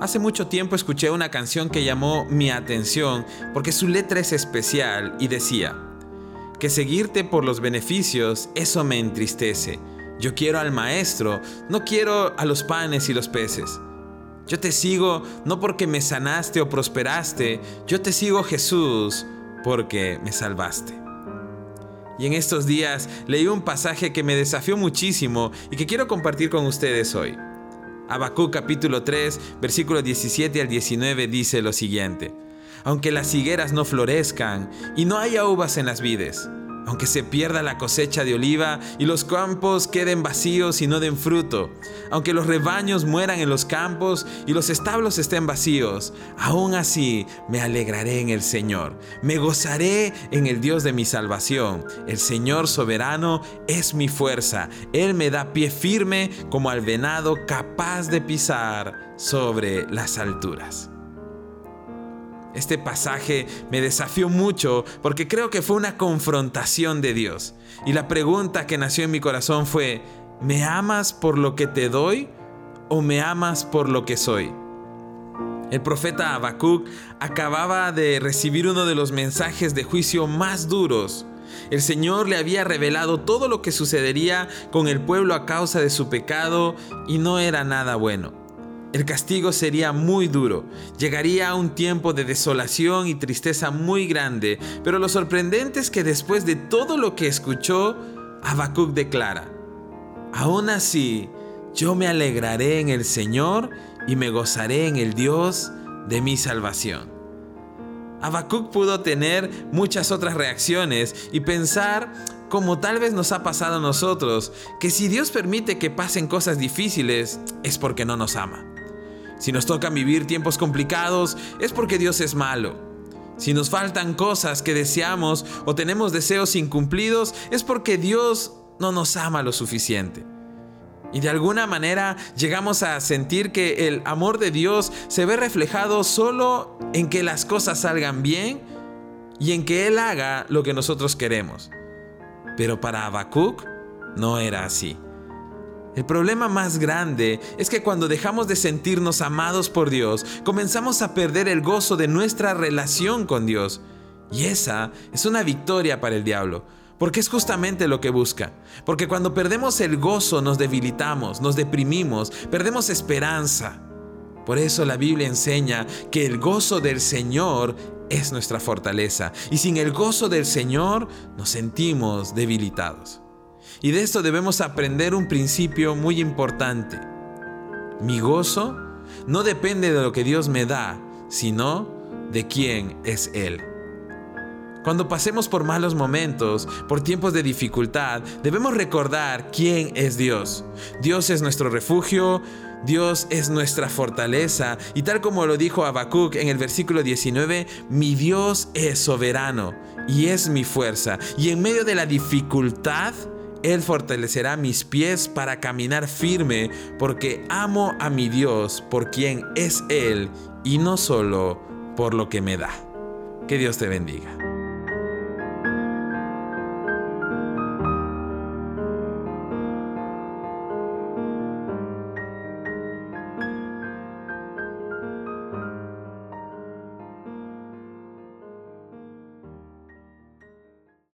Hace mucho tiempo escuché una canción que llamó mi atención porque su letra es especial y decía, que seguirte por los beneficios, eso me entristece. Yo quiero al maestro, no quiero a los panes y los peces. Yo te sigo no porque me sanaste o prosperaste, yo te sigo Jesús porque me salvaste. Y en estos días leí un pasaje que me desafió muchísimo y que quiero compartir con ustedes hoy. Habacuc capítulo 3, versículo 17 al 19 dice lo siguiente: Aunque las higueras no florezcan y no haya uvas en las vides, aunque se pierda la cosecha de oliva y los campos queden vacíos y no den fruto, aunque los rebaños mueran en los campos y los establos estén vacíos, aún así me alegraré en el Señor, me gozaré en el Dios de mi salvación. El Señor soberano es mi fuerza, Él me da pie firme como al venado capaz de pisar sobre las alturas. Este pasaje me desafió mucho porque creo que fue una confrontación de Dios. Y la pregunta que nació en mi corazón fue, ¿me amas por lo que te doy o me amas por lo que soy? El profeta Habacuc acababa de recibir uno de los mensajes de juicio más duros. El Señor le había revelado todo lo que sucedería con el pueblo a causa de su pecado y no era nada bueno. El castigo sería muy duro, llegaría a un tiempo de desolación y tristeza muy grande, pero lo sorprendente es que después de todo lo que escuchó, Habacuc declara, Aún así, yo me alegraré en el Señor y me gozaré en el Dios de mi salvación. Habacuc pudo tener muchas otras reacciones y pensar, como tal vez nos ha pasado a nosotros, que si Dios permite que pasen cosas difíciles es porque no nos ama. Si nos tocan vivir tiempos complicados, es porque Dios es malo. Si nos faltan cosas que deseamos o tenemos deseos incumplidos, es porque Dios no nos ama lo suficiente. Y de alguna manera llegamos a sentir que el amor de Dios se ve reflejado solo en que las cosas salgan bien y en que Él haga lo que nosotros queremos. Pero para Habacuc no era así. El problema más grande es que cuando dejamos de sentirnos amados por Dios, comenzamos a perder el gozo de nuestra relación con Dios. Y esa es una victoria para el diablo, porque es justamente lo que busca. Porque cuando perdemos el gozo nos debilitamos, nos deprimimos, perdemos esperanza. Por eso la Biblia enseña que el gozo del Señor es nuestra fortaleza. Y sin el gozo del Señor nos sentimos debilitados. Y de esto debemos aprender un principio muy importante. Mi gozo no depende de lo que Dios me da, sino de quién es Él. Cuando pasemos por malos momentos, por tiempos de dificultad, debemos recordar quién es Dios. Dios es nuestro refugio, Dios es nuestra fortaleza y tal como lo dijo Habacuc en el versículo 19, mi Dios es soberano y es mi fuerza. Y en medio de la dificultad, él fortalecerá mis pies para caminar firme, porque amo a mi Dios por quien es Él y no solo por lo que me da. Que Dios te bendiga.